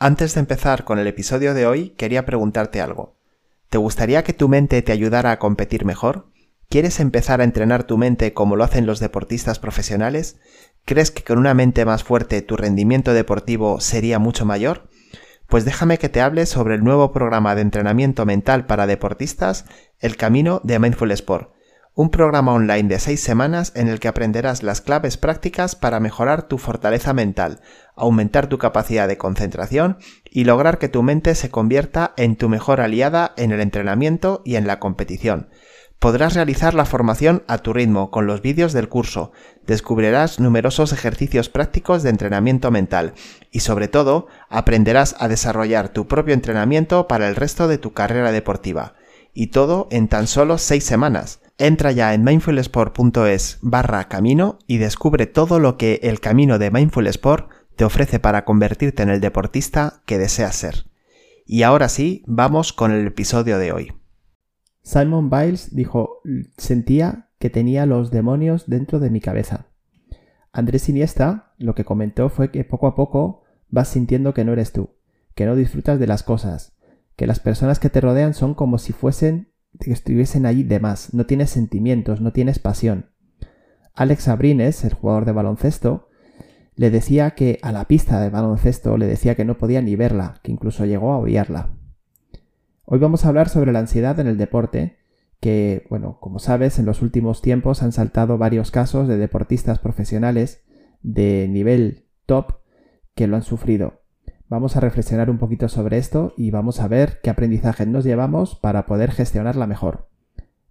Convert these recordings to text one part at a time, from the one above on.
Antes de empezar con el episodio de hoy, quería preguntarte algo. ¿Te gustaría que tu mente te ayudara a competir mejor? ¿Quieres empezar a entrenar tu mente como lo hacen los deportistas profesionales? ¿Crees que con una mente más fuerte tu rendimiento deportivo sería mucho mayor? Pues déjame que te hable sobre el nuevo programa de entrenamiento mental para deportistas, El Camino de Mindful Sport un programa online de seis semanas en el que aprenderás las claves prácticas para mejorar tu fortaleza mental, aumentar tu capacidad de concentración y lograr que tu mente se convierta en tu mejor aliada en el entrenamiento y en la competición. Podrás realizar la formación a tu ritmo con los vídeos del curso, descubrirás numerosos ejercicios prácticos de entrenamiento mental y sobre todo aprenderás a desarrollar tu propio entrenamiento para el resto de tu carrera deportiva. Y todo en tan solo seis semanas. Entra ya en mindfulsport.es barra camino y descubre todo lo que el camino de Mindful Sport te ofrece para convertirte en el deportista que deseas ser. Y ahora sí, vamos con el episodio de hoy. Simon Biles dijo, sentía que tenía los demonios dentro de mi cabeza. Andrés Iniesta lo que comentó fue que poco a poco vas sintiendo que no eres tú, que no disfrutas de las cosas, que las personas que te rodean son como si fuesen que estuviesen allí de más, no tienes sentimientos, no tienes pasión. Alex Abrines, el jugador de baloncesto, le decía que a la pista de baloncesto le decía que no podía ni verla, que incluso llegó a odiarla. Hoy vamos a hablar sobre la ansiedad en el deporte, que, bueno, como sabes, en los últimos tiempos han saltado varios casos de deportistas profesionales de nivel top que lo han sufrido. Vamos a reflexionar un poquito sobre esto y vamos a ver qué aprendizaje nos llevamos para poder gestionarla mejor.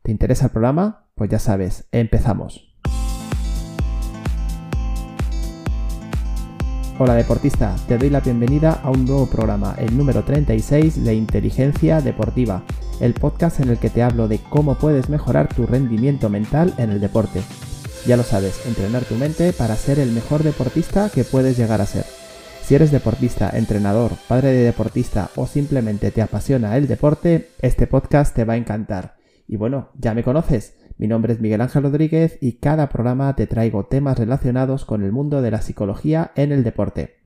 ¿Te interesa el programa? Pues ya sabes, empezamos. Hola deportista, te doy la bienvenida a un nuevo programa, el número 36 de Inteligencia Deportiva, el podcast en el que te hablo de cómo puedes mejorar tu rendimiento mental en el deporte. Ya lo sabes, entrenar tu mente para ser el mejor deportista que puedes llegar a ser. Si eres deportista, entrenador, padre de deportista o simplemente te apasiona el deporte, este podcast te va a encantar. Y bueno, ya me conoces. Mi nombre es Miguel Ángel Rodríguez y cada programa te traigo temas relacionados con el mundo de la psicología en el deporte.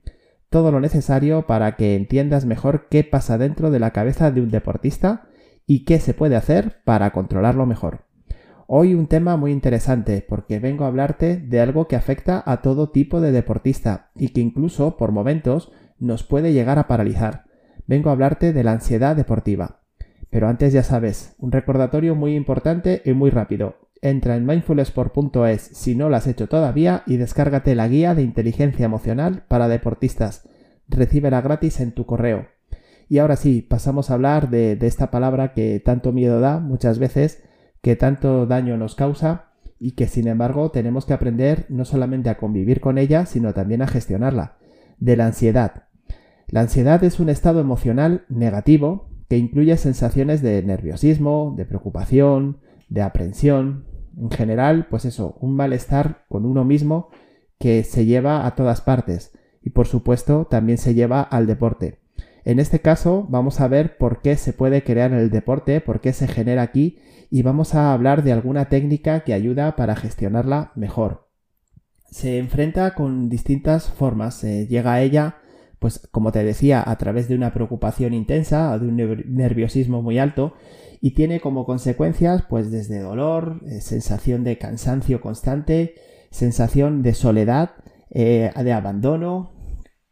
Todo lo necesario para que entiendas mejor qué pasa dentro de la cabeza de un deportista y qué se puede hacer para controlarlo mejor. Hoy un tema muy interesante porque vengo a hablarte de algo que afecta a todo tipo de deportista y que incluso por momentos nos puede llegar a paralizar. Vengo a hablarte de la ansiedad deportiva. Pero antes ya sabes, un recordatorio muy importante y muy rápido. Entra en mindfulsport.es si no lo has hecho todavía y descárgate la guía de inteligencia emocional para deportistas. Recíbela gratis en tu correo. Y ahora sí, pasamos a hablar de, de esta palabra que tanto miedo da muchas veces que tanto daño nos causa y que sin embargo tenemos que aprender no solamente a convivir con ella, sino también a gestionarla, de la ansiedad. La ansiedad es un estado emocional negativo que incluye sensaciones de nerviosismo, de preocupación, de aprensión, en general, pues eso, un malestar con uno mismo que se lleva a todas partes y por supuesto también se lleva al deporte. En este caso vamos a ver por qué se puede crear el deporte, por qué se genera aquí y vamos a hablar de alguna técnica que ayuda para gestionarla mejor. Se enfrenta con distintas formas, se llega a ella pues como te decía, a través de una preocupación intensa, de un nerviosismo muy alto, y tiene como consecuencias, pues desde dolor, eh, sensación de cansancio constante, sensación de soledad, eh, de abandono,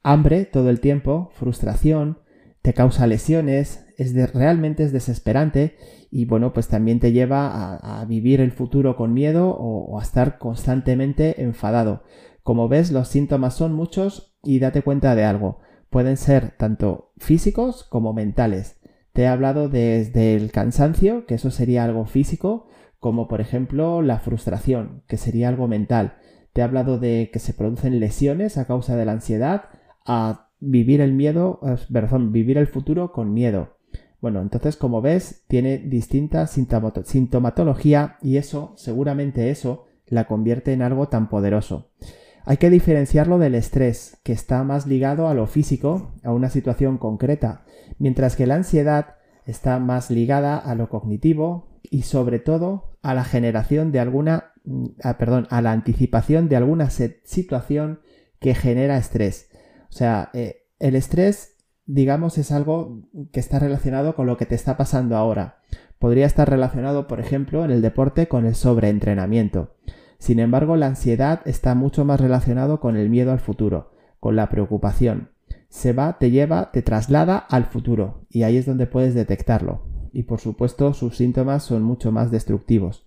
hambre todo el tiempo, frustración, te causa lesiones, es realmente es desesperante y bueno, pues también te lleva a, vivir el futuro con miedo o, a estar constantemente enfadado. Como ves, los síntomas son muchos y date cuenta de algo. Pueden ser tanto físicos como mentales. Te he hablado desde el cansancio, que eso sería algo físico, como por ejemplo la frustración, que sería algo mental. Te he hablado de que se producen lesiones a causa de la ansiedad, a vivir el miedo, eh, perdón, vivir el futuro con miedo. Bueno, entonces como ves, tiene distinta sintomatología y eso, seguramente eso, la convierte en algo tan poderoso. Hay que diferenciarlo del estrés, que está más ligado a lo físico, a una situación concreta, mientras que la ansiedad está más ligada a lo cognitivo y sobre todo a la generación de alguna, mm, ah, perdón, a la anticipación de alguna situación que genera estrés. O sea, eh, el estrés digamos, es algo que está relacionado con lo que te está pasando ahora. Podría estar relacionado, por ejemplo, en el deporte con el sobreentrenamiento. Sin embargo, la ansiedad está mucho más relacionado con el miedo al futuro, con la preocupación. Se va, te lleva, te traslada al futuro, y ahí es donde puedes detectarlo. Y por supuesto, sus síntomas son mucho más destructivos.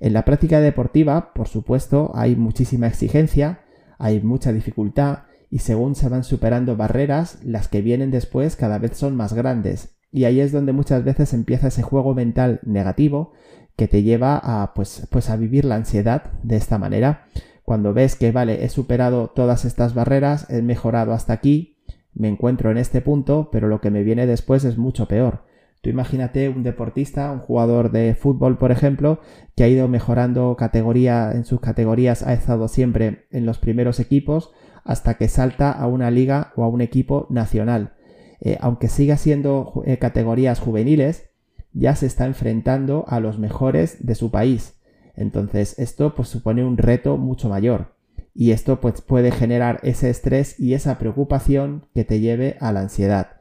En la práctica deportiva, por supuesto, hay muchísima exigencia, hay mucha dificultad, y según se van superando barreras, las que vienen después cada vez son más grandes. Y ahí es donde muchas veces empieza ese juego mental negativo que te lleva a pues, pues a vivir la ansiedad de esta manera. Cuando ves que vale, he superado todas estas barreras, he mejorado hasta aquí, me encuentro en este punto, pero lo que me viene después es mucho peor. Tú imagínate un deportista, un jugador de fútbol, por ejemplo, que ha ido mejorando categoría en sus categorías, ha estado siempre en los primeros equipos, hasta que salta a una liga o a un equipo nacional. Eh, aunque siga siendo eh, categorías juveniles, ya se está enfrentando a los mejores de su país. Entonces esto pues supone un reto mucho mayor y esto pues puede generar ese estrés y esa preocupación que te lleve a la ansiedad.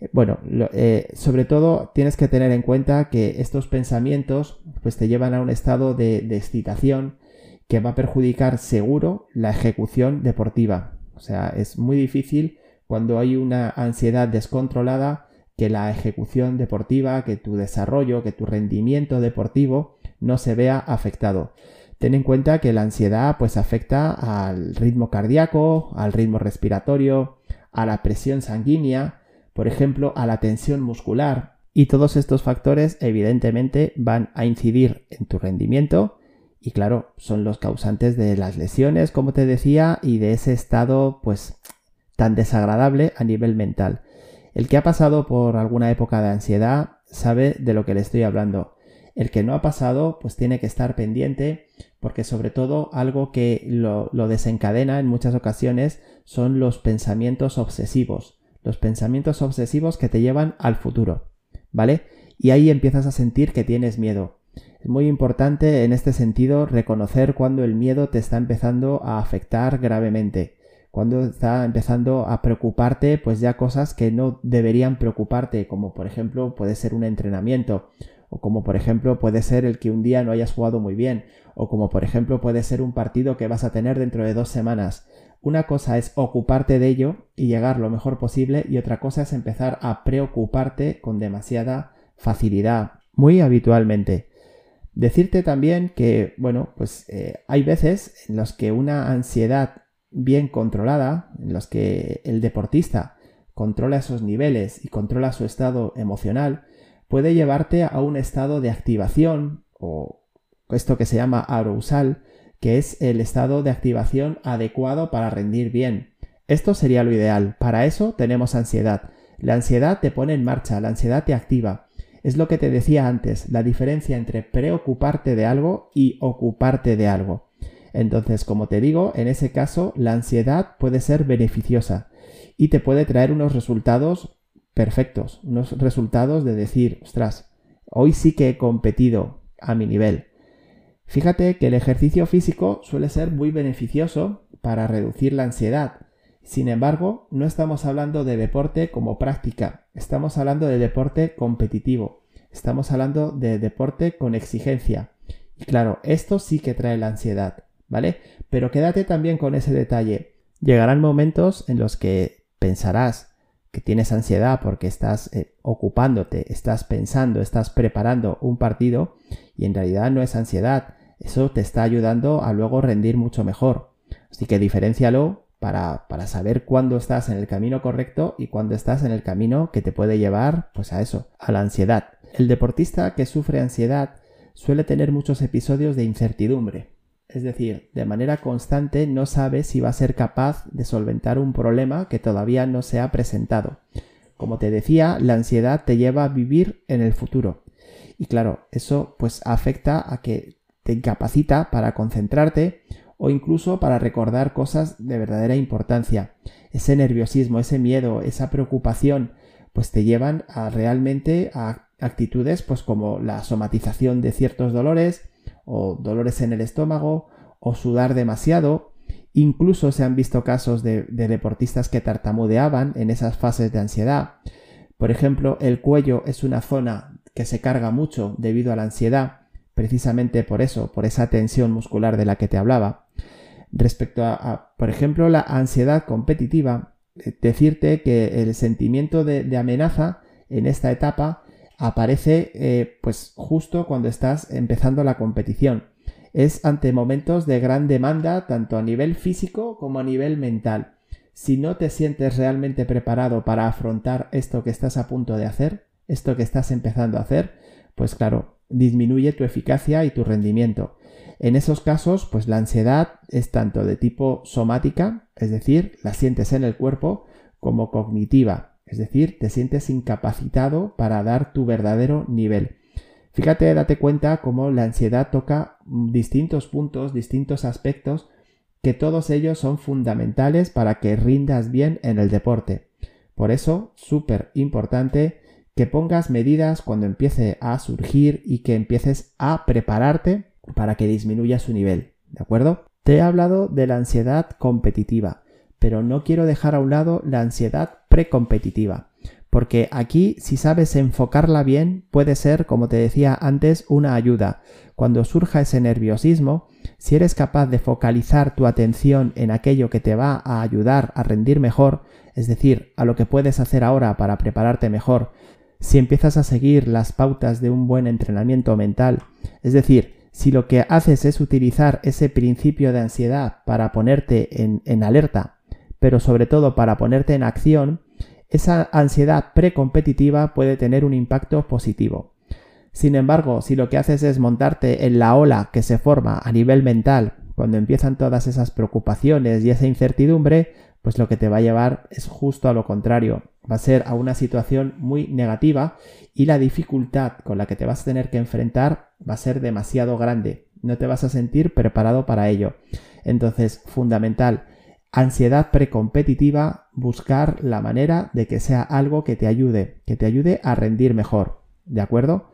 Eh, bueno, sobre todo tienes que tener en cuenta que estos pensamientos pues te llevan a un estado de excitación que va a perjudicar seguro la ejecución deportiva. O sea, es muy difícil cuando hay una ansiedad descontrolada que la ejecución deportiva, que tu desarrollo, que tu rendimiento deportivo no se vea afectado. Ten en cuenta que la ansiedad pues afecta al ritmo cardíaco, al ritmo respiratorio, a la presión sanguínea, por ejemplo, a la tensión muscular. Y todos estos factores evidentemente van a incidir en tu rendimiento y claro, son los causantes de las lesiones, como te decía, y de ese estado pues tan desagradable a nivel mental. El que ha pasado por alguna época de ansiedad sabe de lo que le estoy hablando. El que no ha pasado pues tiene que estar pendiente porque sobre todo algo que lo, desencadena en muchas ocasiones son los pensamientos obsesivos. Los pensamientos obsesivos que te llevan al futuro. ¿Vale? Y ahí empiezas a sentir que tienes miedo es muy importante en este sentido reconocer cuando el miedo te está empezando a afectar gravemente, cuando está empezando a preocuparte pues ya cosas que no deberían preocuparte, como por ejemplo puede ser un entrenamiento, o como por ejemplo puede ser el que un día no hayas jugado muy bien, o como por ejemplo puede ser un partido que vas a tener dentro de dos semanas. Una cosa es ocuparte de ello y llegar lo mejor posible y otra cosa es empezar a preocuparte con demasiada facilidad, muy habitualmente. Decirte también que, bueno, pues eh, hay veces en los que una ansiedad bien controlada, en los que el deportista controla esos niveles y controla su estado emocional, puede llevarte a un estado de activación o esto que se llama arousal, que es el estado de activación adecuado para rendir bien. Esto sería lo ideal. Para eso tenemos ansiedad. La ansiedad te pone en marcha, la ansiedad te activa. Es lo que te decía antes, la diferencia entre preocuparte de algo y ocuparte de algo. Entonces, como te digo, en ese caso la ansiedad puede ser beneficiosa y te puede traer unos resultados perfectos, unos resultados de decir, ostras, hoy sí que he competido a mi nivel. Fíjate que el ejercicio físico suele ser muy beneficioso para reducir la ansiedad, sin embargo, no estamos hablando de deporte como práctica, estamos hablando de deporte competitivo, estamos hablando de deporte con exigencia. Y claro, esto sí que trae la ansiedad, ¿vale? Pero quédate también con ese detalle. Llegarán momentos en los que pensarás que tienes ansiedad porque estás eh, ocupándote, estás pensando, estás preparando un partido y en realidad no es ansiedad. Eso te está ayudando a luego rendir mucho mejor. Así que diferencialo para, saber cuándo estás en el camino correcto y cuándo estás en el camino que te puede llevar, pues a eso, a la ansiedad. El deportista que sufre ansiedad suele tener muchos episodios de incertidumbre. Es decir, de manera constante no sabe si va a ser capaz de solventar un problema que todavía no se ha presentado. Como te decía, la ansiedad te lleva a vivir en el futuro. Y claro, eso pues afecta a que te incapacita para concentrarte o incluso para recordar cosas de verdadera importancia. Ese nerviosismo, ese miedo, esa preocupación, pues te llevan a realmente a actitudes pues como la somatización de ciertos dolores o dolores en el estómago o sudar demasiado Incluso se han visto casos de, deportistas que tartamudeaban en esas fases de ansiedad. Por ejemplo, el cuello es una zona que se carga mucho debido a la ansiedad, precisamente por eso, por esa tensión muscular de la que te hablaba. Respecto a, por ejemplo, la ansiedad competitiva, eh, decirte que el sentimiento de, amenaza en esta etapa aparece eh, pues justo cuando estás empezando la competición es ante momentos de gran demanda tanto a nivel físico como a nivel mental. Si no te sientes realmente preparado para afrontar esto que estás a punto de hacer, esto que estás empezando a hacer, pues claro, disminuye tu eficacia y tu rendimiento. En esos casos, pues la ansiedad es tanto de tipo somática, es decir, la sientes en el cuerpo, como cognitiva, es decir, te sientes incapacitado para dar tu verdadero nivel. Fíjate, date cuenta cómo la ansiedad toca distintos puntos, distintos aspectos, que todos ellos son fundamentales para que rindas bien en el deporte. Por eso, súper importante que pongas medidas cuando empiece a surgir y que empieces a prepararte para que disminuya su nivel. ¿De acuerdo? Te he hablado de la ansiedad competitiva, pero no quiero dejar a un lado la ansiedad precompetitiva porque aquí si sabes enfocarla bien puede ser, como te decía antes, una ayuda. Cuando surja ese nerviosismo, si eres capaz de focalizar tu atención en aquello que te va a ayudar a rendir mejor, es decir, a lo que puedes hacer ahora para prepararte mejor, si empiezas a seguir las pautas de un buen entrenamiento mental, es decir, si lo que haces es utilizar ese principio de ansiedad para ponerte en, en alerta, pero sobre todo para ponerte en acción, esa ansiedad precompetitiva puede tener un impacto positivo. Sin embargo, si lo que haces es montarte en la ola que se forma a nivel mental cuando empiezan todas esas preocupaciones y esa incertidumbre, pues lo que te va a llevar es justo a lo contrario. Va a ser a una situación muy negativa y la dificultad con la que te vas a tener que enfrentar va a ser demasiado grande. No te vas a sentir preparado para ello. Entonces, fundamental, Ansiedad precompetitiva, buscar la manera de que sea algo que te ayude, que te ayude a rendir mejor. ¿De acuerdo?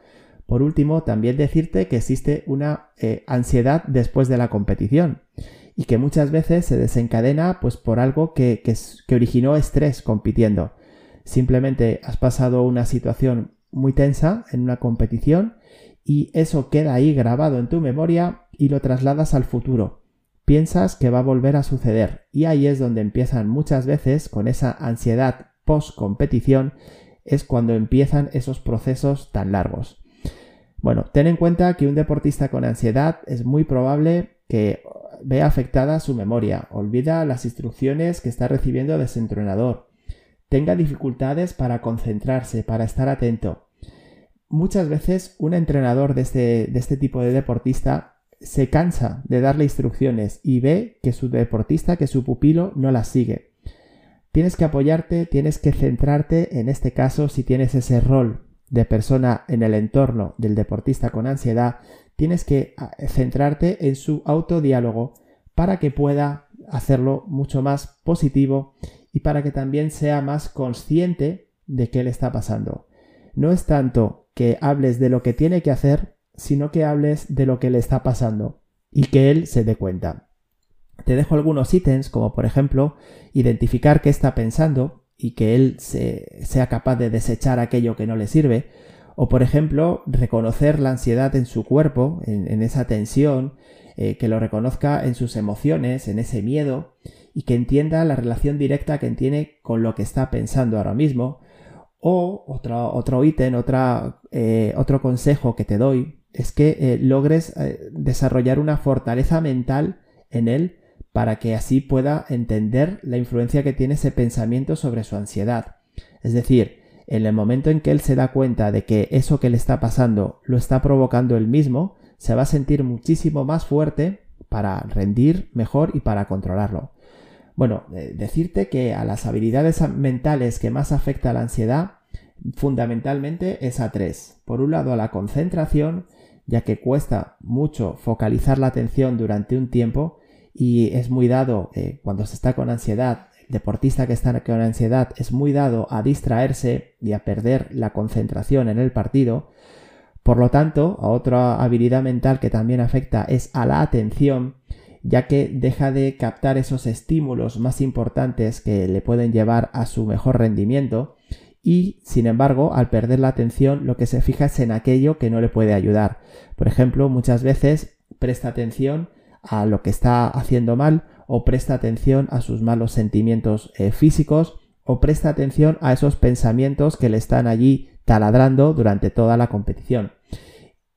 Por último, también decirte que existe una eh, ansiedad después de la competición y que muchas veces se desencadena pues por algo que, que originó estrés compitiendo. Simplemente has pasado una situación muy tensa en una competición y eso queda ahí grabado en tu memoria y lo trasladas al futuro piensas que va a volver a suceder y ahí es donde empiezan muchas veces con esa ansiedad post competición es cuando empiezan esos procesos tan largos. Bueno, ten en cuenta que un deportista con ansiedad es muy probable que vea afectada su memoria, olvida las instrucciones que está recibiendo de su entrenador, tenga dificultades para concentrarse, para estar atento. Muchas veces un entrenador de este, de este tipo de deportista se cansa de darle instrucciones y ve que su deportista, que su pupilo no las sigue. Tienes que apoyarte, tienes que centrarte en este caso si tienes ese rol de persona en el entorno del deportista con ansiedad, tienes que ah, centrarte en su autodiálogo para que pueda hacerlo mucho más positivo y para que también sea más consciente de qué le está pasando. No es tanto que hables de lo que tiene que hacer, sino que hables de lo que le está pasando y que él se dé cuenta. Te dejo algunos ítems como por ejemplo identificar qué está pensando y que él sea capaz de desechar aquello que no le sirve o por ejemplo reconocer la ansiedad en su cuerpo, en, esa tensión, eh, que lo reconozca en sus emociones, en ese miedo y que entienda la relación directa que tiene con lo que está pensando ahora mismo. O otro, ítem, otra, eh, otro consejo que te doy es que eh, logres eh, desarrollar una fortaleza mental en él para que así pueda entender la influencia que tiene ese pensamiento sobre su ansiedad. Es decir, en el momento en que él se da cuenta de que eso que le está pasando lo está provocando él mismo, se va a sentir muchísimo más fuerte para rendir mejor y para controlarlo. Bueno, eh, decirte que a las habilidades mentales que más afecta la ansiedad, fundamentalmente es a tres. Por un lado a la concentración, ya que cuesta mucho focalizar la atención durante un tiempo y es muy dado eh, cuando se está con ansiedad, el deportista que está con ansiedad es muy dado a distraerse y a perder la concentración en el partido. Por lo tanto, otra habilidad mental que también afecta es a la atención ya que deja de captar esos estímulos más importantes que le pueden llevar a su mejor rendimiento y, sin embargo, al perder la atención lo que se fija es en aquello que no le puede ayudar. Por ejemplo, muchas veces presta atención a lo que está haciendo mal o presta atención a sus malos sentimientos eh, físicos o presta atención a esos pensamientos que le están allí taladrando durante toda la competición.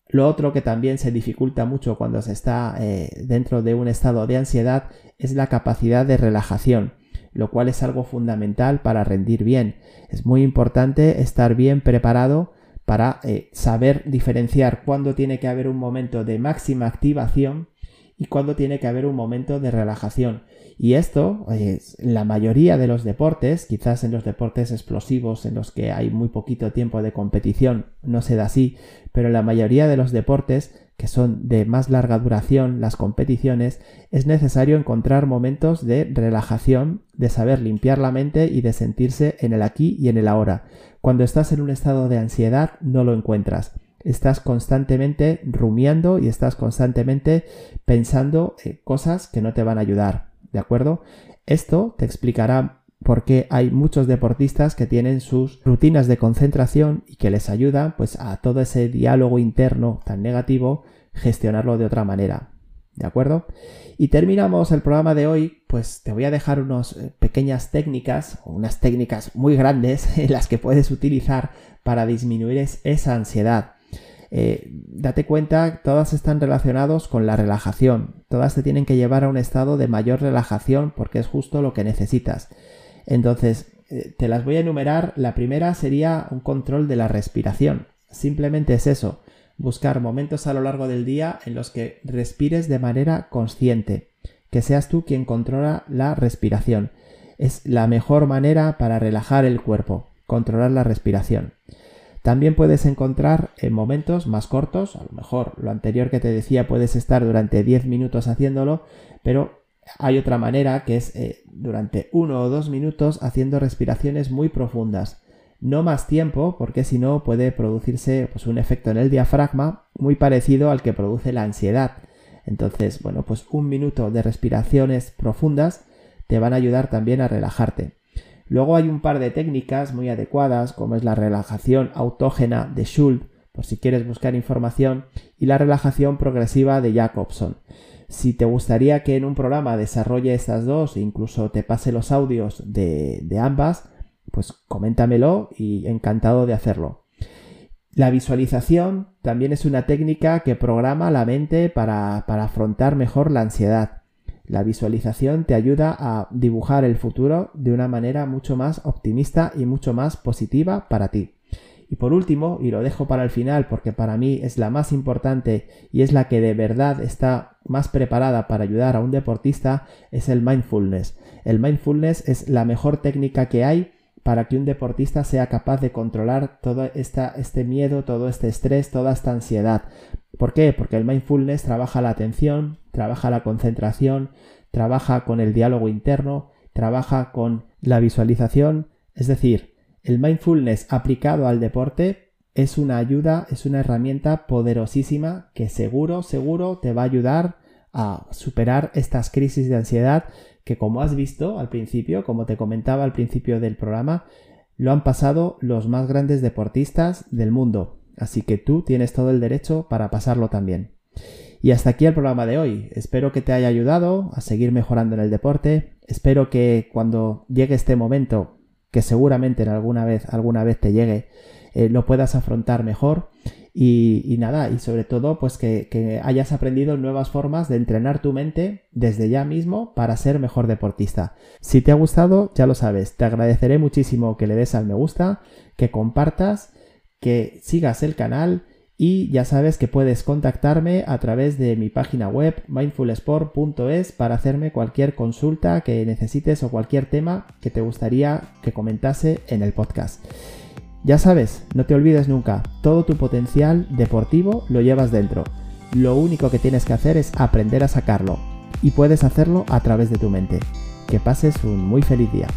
Lo otro que también se dificulta mucho cuando se está eh, dentro de un estado de ansiedad es la capacidad de relajación, lo cual es algo fundamental para rendir bien. Es muy importante estar bien preparado para eh, saber diferenciar cuándo tiene que haber un momento de máxima activación y cuándo tiene que haber un momento de relajación. Y esto, es en la mayoría de los deportes, quizás en los deportes explosivos en los que hay muy poquito tiempo de competición, no se da así, pero en la mayoría de los deportes que son de más larga duración, las competiciones, es necesario encontrar momentos de relajación, de saber limpiar la mente y de sentirse en el aquí y en el ahora. Cuando estás en un estado de ansiedad no lo encuentras estás constantemente rumiando y estás constantemente pensando cosas que no te van a ayudar, ¿de acuerdo? Esto te explicará por qué hay muchos deportistas que tienen sus rutinas de concentración y que les ayuda pues a todo ese diálogo interno tan negativo gestionarlo de otra manera. ¿De acuerdo? Y terminamos el programa de hoy, pues te voy a dejar unas eh, pequeñas técnicas, unas técnicas muy grandes en las que puedes utilizar para disminuir esa ansiedad. Eh, date cuenta, todas están relacionados con la relajación. Todas te tienen que llevar a un estado de mayor relajación porque es justo lo que necesitas. Entonces, eh, te las voy a enumerar. La primera sería un control de la respiración. Simplemente es eso, buscar momentos a lo largo del día en los que respires de manera consciente, que seas tú quien controla la respiración. Es la mejor manera para relajar el cuerpo, controlar la respiración. También puedes encontrar en momentos más cortos, a lo mejor lo anterior que te decía puedes estar durante 10 minutos haciéndolo, pero hay otra manera que es eh, durante uno o dos minutos haciendo respiraciones muy profundas. No más tiempo, porque si no puede producirse pues, un efecto en el diafragma muy parecido al que produce la ansiedad. Entonces, bueno, pues un minuto de respiraciones profundas te van a ayudar también a relajarte. Luego hay un par de técnicas muy adecuadas, como es la relajación autógena de Schultz, por si quieres buscar información, y la relajación progresiva de Jacobson. Si te gustaría que en un programa desarrolle estas dos e incluso te pase los audios de, ambas, pues coméntamelo y encantado de hacerlo. La visualización también es una técnica que programa la mente para afrontar mejor la ansiedad. La visualización te ayuda a dibujar el futuro de una manera mucho más optimista y mucho más positiva para ti. Y por último, y lo dejo para el final porque para mí es la más importante y es la que de verdad está más preparada para ayudar a un deportista, es el mindfulness. El mindfulness es la mejor técnica que hay para que un deportista sea capaz de controlar todo este miedo, todo este estrés, toda esta ansiedad. ¿Por qué? Porque el mindfulness trabaja la atención, trabaja la concentración, trabaja con el diálogo interno, trabaja con la visualización, es decir, el mindfulness aplicado al deporte es una ayuda, es una herramienta poderosísima que seguro, seguro te va a ayudar a superar estas crisis de ansiedad que como has visto al principio, como te comentaba al principio del programa, lo han pasado los más grandes deportistas del mundo. Así que tú tienes todo el derecho para pasarlo también. Y hasta aquí el programa de hoy. Espero que te haya ayudado a seguir mejorando en el deporte. Espero que cuando llegue este momento, que seguramente en alguna vez, alguna vez te llegue, eh, lo puedas afrontar mejor y, nada, y sobre todo, pues que, hayas aprendido nuevas formas de entrenar tu mente desde ya mismo para ser mejor deportista. Si te ha gustado, ya lo sabes, te agradeceré muchísimo que le des al me gusta, que compartas, que sigas el canal y ya sabes que puedes contactarme a través de mi página web mindfulsport.es para hacerme cualquier consulta que necesites o cualquier tema que te gustaría que comentase en el podcast. Ya sabes, no te olvides nunca, todo tu potencial deportivo lo llevas dentro. Lo único que tienes que hacer es aprender a sacarlo. Y puedes hacerlo a través de tu mente. Que pases un muy feliz día.